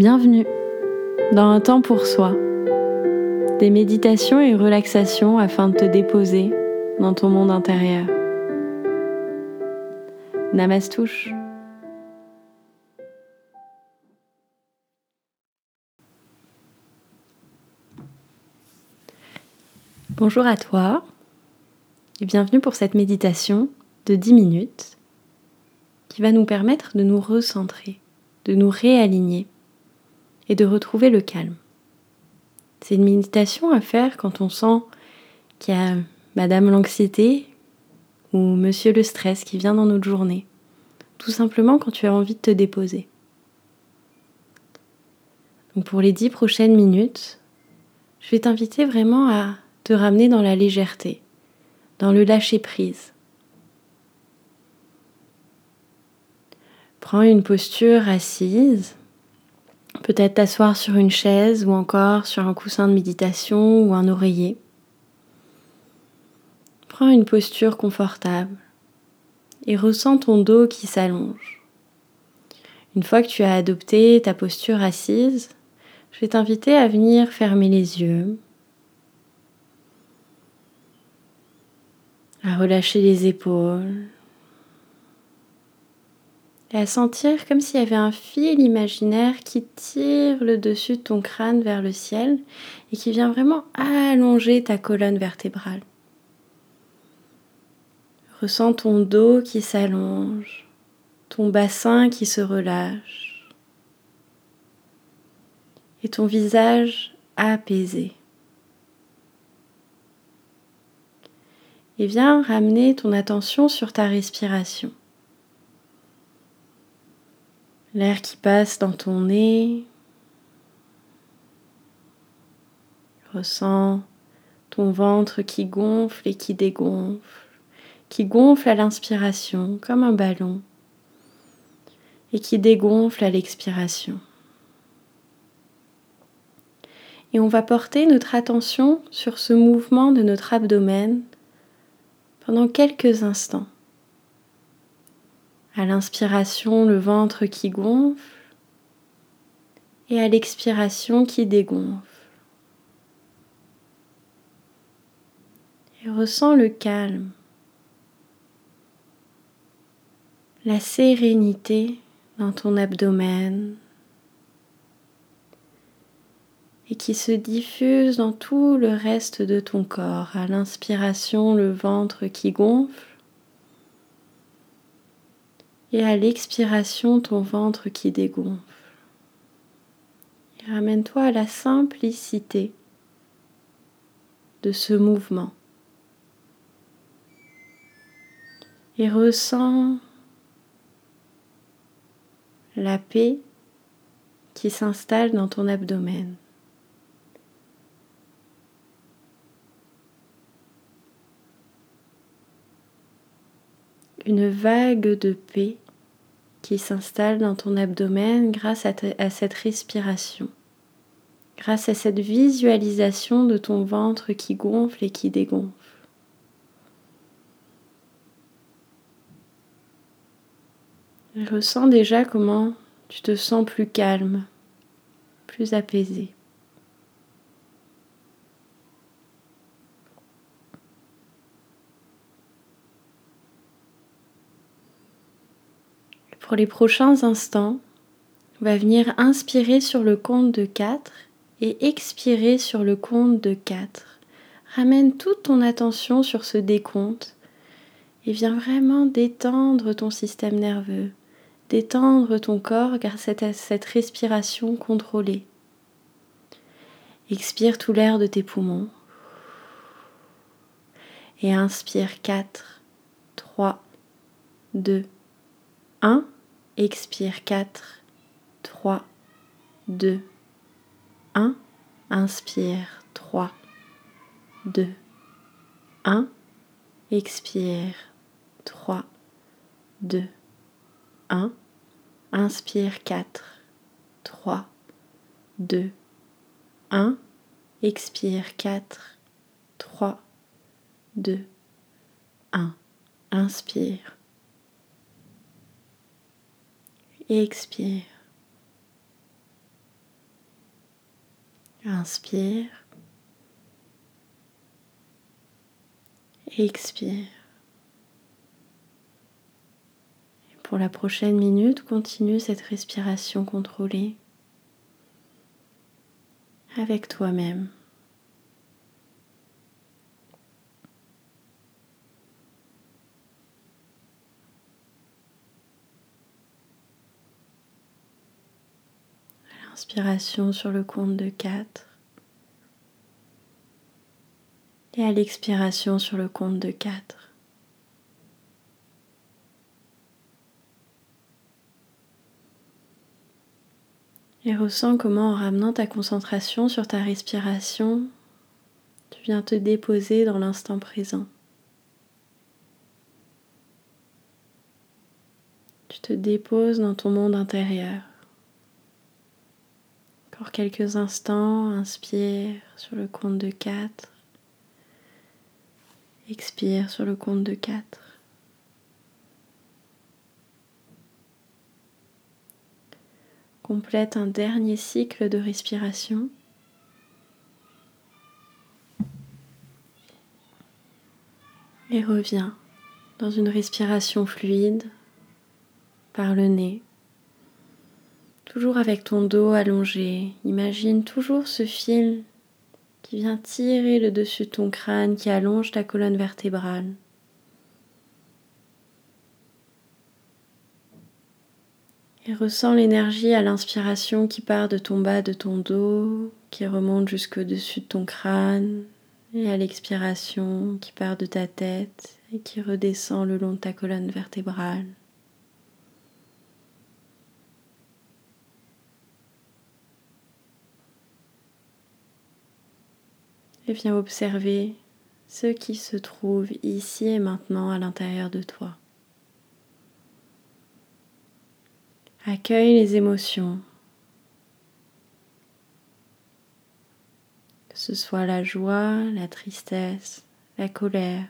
Bienvenue dans un temps pour soi. Des méditations et relaxations afin de te déposer dans ton monde intérieur. Namastouche. Bonjour à toi et bienvenue pour cette méditation de 10 minutes qui va nous permettre de nous recentrer, de nous réaligner et de retrouver le calme. C'est une méditation à faire quand on sent qu'il y a Madame l'anxiété ou Monsieur le stress qui vient dans notre journée. Tout simplement quand tu as envie de te déposer. Donc pour les dix prochaines minutes, je vais t'inviter vraiment à te ramener dans la légèreté, dans le lâcher prise. Prends une posture assise Peut-être t'asseoir sur une chaise ou encore sur un coussin de méditation ou un oreiller. Prends une posture confortable et ressens ton dos qui s'allonge. Une fois que tu as adopté ta posture assise, je vais t'inviter à venir fermer les yeux, à relâcher les épaules, et à sentir comme s'il y avait un fil imaginaire qui tire le dessus de ton crâne vers le ciel et qui vient vraiment allonger ta colonne vertébrale. Ressens ton dos qui s'allonge, ton bassin qui se relâche et ton visage apaisé. Et viens ramener ton attention sur ta respiration. L'air qui passe dans ton nez. Ressens ton ventre qui gonfle et qui dégonfle, qui gonfle à l'inspiration comme un ballon et qui dégonfle à l'expiration. Et on va porter notre attention sur ce mouvement de notre abdomen pendant quelques instants. À l'inspiration, le ventre qui gonfle et à l'expiration qui dégonfle. Et ressens le calme, la sérénité dans ton abdomen et qui se diffuse dans tout le reste de ton corps. À l'inspiration, le ventre qui gonfle et à l'expiration ton ventre qui dégonfle. ramène-toi à la simplicité de ce mouvement. Et ressens la paix qui s'installe dans ton abdomen. Une vague de paix qui s'installe dans ton abdomen grâce à, cette respiration, grâce à cette visualisation de ton ventre qui gonfle et qui dégonfle. Ressens déjà comment tu te sens plus calme, plus apaisé. Pour les prochains instants, va venir inspirer sur le compte de 4 et expirer sur le compte de 4. Ramène toute ton attention sur ce décompte et viens vraiment détendre ton système nerveux, détendre ton corps grâce à cette respiration contrôlée. Expire tout l'air de tes poumons et inspire 4, 3, 2, 1. Expire 4, 3, 2, 1. Inspire 3, 2, 1. Expire 3, 2, 1. Inspire 4, 3, 2, 1. Expire 4, 3, 2, 1. Inspire et expire. Inspire. Expire. pour la prochaine minute, continue cette respiration contrôlée avec toi-même. L'inspiration sur le compte de 4 et à l'expiration sur le compte de 4. Et ressens comment en ramenant ta concentration sur ta respiration, tu viens te déposer dans l'instant présent. Tu te déposes dans ton monde intérieur. Encore quelques instants, inspire sur le compte de 4. Expire sur le compte de 4. Complète un dernier cycle de respiration. Et reviens dans une respiration fluide par le nez. Toujours avec ton dos allongé. Imagine toujours ce fil qui vient tirer le dessus de ton crâne, qui allonge ta colonne vertébrale. Et ressens l'énergie à l'inspiration qui part de ton bas de ton dos, qui remonte jusqu'au-dessus de ton crâne, et à l'expiration qui part de ta tête et qui redescend le long de ta colonne vertébrale. Viens observer ce qui se trouve ici et maintenant à l'intérieur de toi. Accueille les émotions, que ce soit la joie, la tristesse, la colère.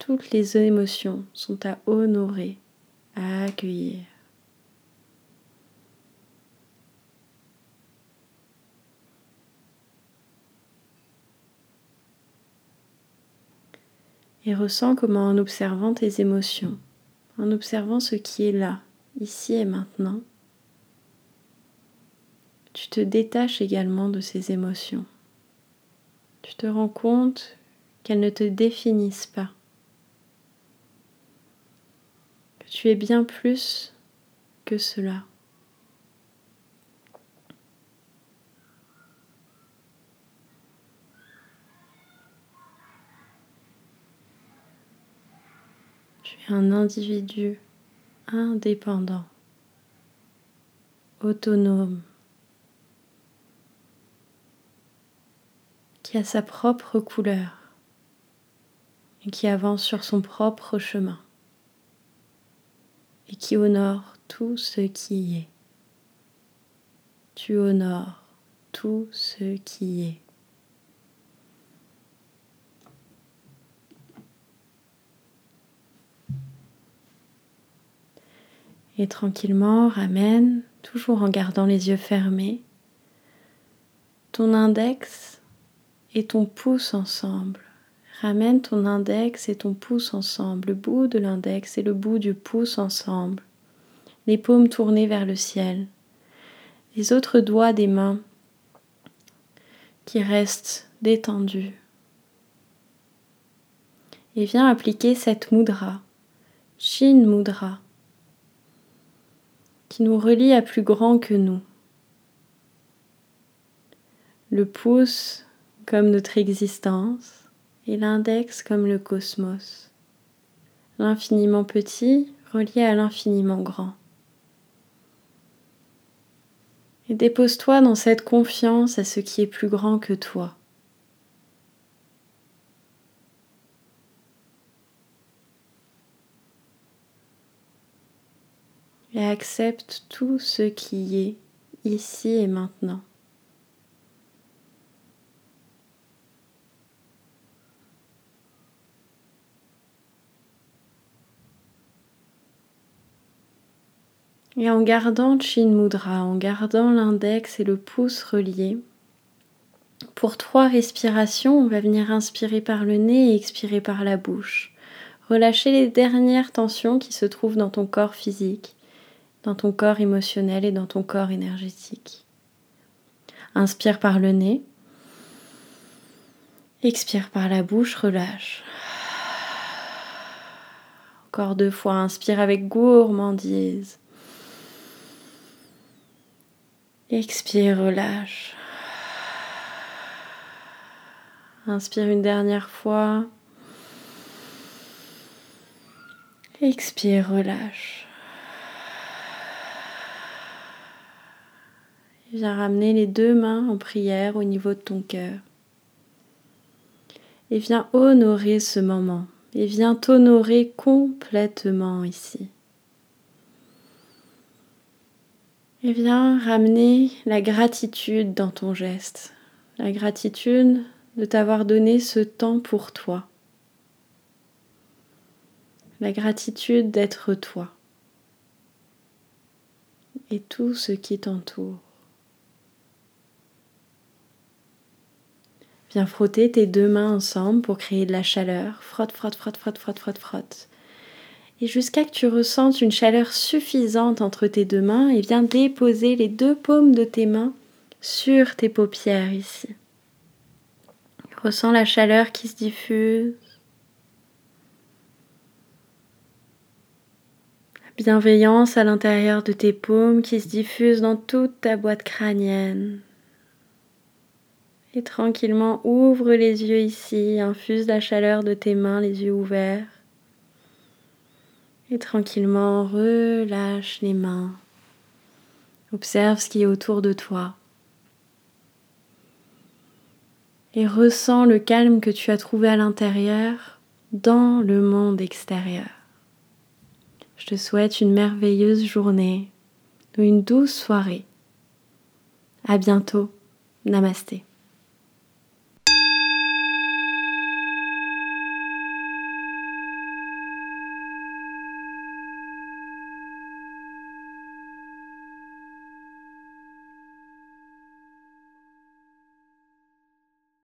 Toutes les émotions sont à honorer, à accueillir. Et ressens comment en observant tes émotions, en observant ce qui est là, ici et maintenant, tu te détaches également de ces émotions. Tu te rends compte qu'elles ne te définissent pas, que tu es bien plus que cela. Tu es un individu indépendant, autonome, qui a sa propre couleur et qui avance sur son propre chemin et qui honore tout ce qui est. Tu honores tout ce qui est. Et tranquillement, ramène, toujours en gardant les yeux fermés, ton index et ton pouce ensemble. Ramène ton index et ton pouce ensemble, le bout de l'index et le bout du pouce ensemble, les paumes tournées vers le ciel, les autres doigts des mains qui restent détendus. Et viens appliquer cette mudra, Shin Mudra, qui nous relie à plus grand que nous. Le pouce comme notre existence et l'index comme le cosmos. L'infiniment petit relié à l'infiniment grand. Et dépose-toi dans cette confiance à ce qui est plus grand que toi. et accepte tout ce qui est ici et maintenant. Et en gardant Chin Mudra, en gardant l'index et le pouce reliés, Pour trois respirations, on va venir inspirer par le nez et expirer par la bouche. Relâcher les dernières tensions qui se trouvent dans ton corps physique, dans ton corps émotionnel et dans ton corps énergétique. Inspire par le nez. Expire par la bouche, relâche. Encore deux fois, inspire avec gourmandise. Expire, relâche. Inspire une dernière fois. Expire, relâche. Viens ramener les deux mains en prière au niveau de ton cœur. Et viens honorer ce moment. Et viens t'honorer complètement ici. Et viens ramener la gratitude dans ton geste. La gratitude de t'avoir donné ce temps pour toi. La gratitude d'être toi. Et tout ce qui t'entoure. Viens frotter tes deux mains ensemble pour créer de la chaleur. Frotte, frotte, frotte, frotte, frotte, frotte, frotte. Et jusqu'à que tu ressentes une chaleur suffisante entre tes deux mains et viens déposer les deux paumes de tes mains sur tes paupières ici. Ressens la chaleur qui se diffuse. La bienveillance à l'intérieur de tes paumes qui se diffuse dans toute ta boîte crânienne. Et tranquillement ouvre les yeux ici, infuse la chaleur de tes mains, les yeux ouverts. Et tranquillement relâche les mains. Observe ce qui est autour de toi. Et ressens le calme que tu as trouvé à l'intérieur dans le monde extérieur. Je te souhaite une merveilleuse journée ou une douce soirée. À bientôt. Namasté.